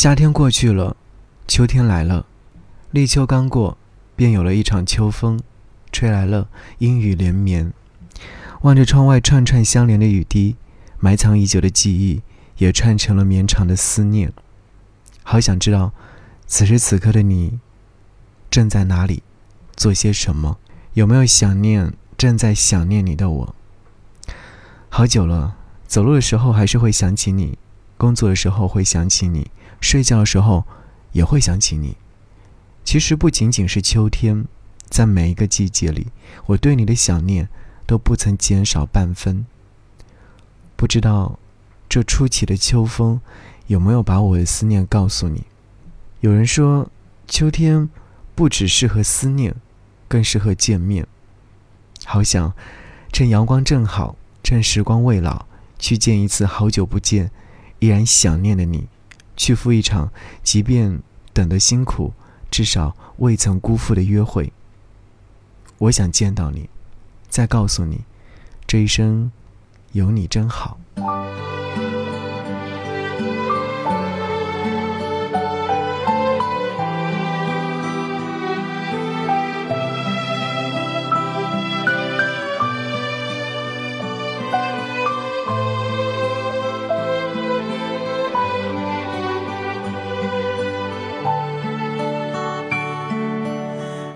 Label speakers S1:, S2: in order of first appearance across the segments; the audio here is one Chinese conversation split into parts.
S1: 夏天过去了，秋天来了，立秋刚过，便有了一场秋风，吹来了阴雨连绵。望着窗外串串相连的雨滴，埋藏已久的记忆也串成了绵长的思念。好想知道，此时此刻的你正在哪里，做些什么？有没有想念正在想念你的我？好久了，走路的时候还是会想起你，工作的时候会想起你。睡觉的时候也会想起你。其实不仅仅是秋天，在每一个季节里，我对你的想念都不曾减少半分。不知道这初起的秋风有没有把我的思念告诉你？有人说，秋天不只适合思念，更适合见面。好想趁阳光正好，趁时光未老，去见一次好久不见，依然想念的你。去赴一场，即便等得辛苦，至少未曾辜负的约会。我想见到你，再告诉你，这一生有你真好。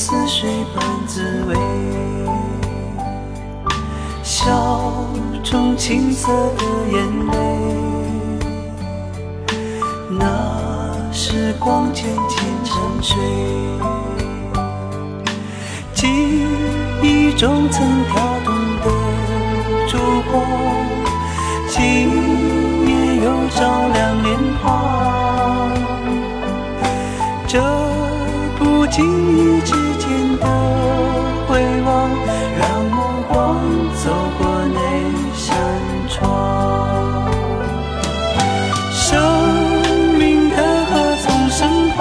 S2: 似水般滋味，笑中青涩的眼泪，那时光渐渐沉睡，记忆中曾跳动的烛光，今夜又照亮脸庞，这记忆之间。的回望，让目光走过那扇窗。生命的河从身旁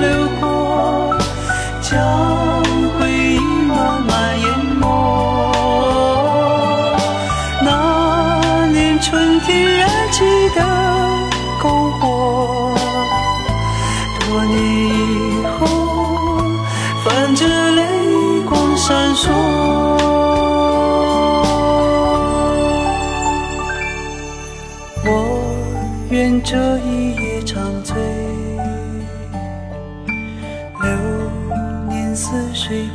S2: 流过，将回忆慢慢淹没。那年春天燃起的篝火，多年以这一夜长醉流年似水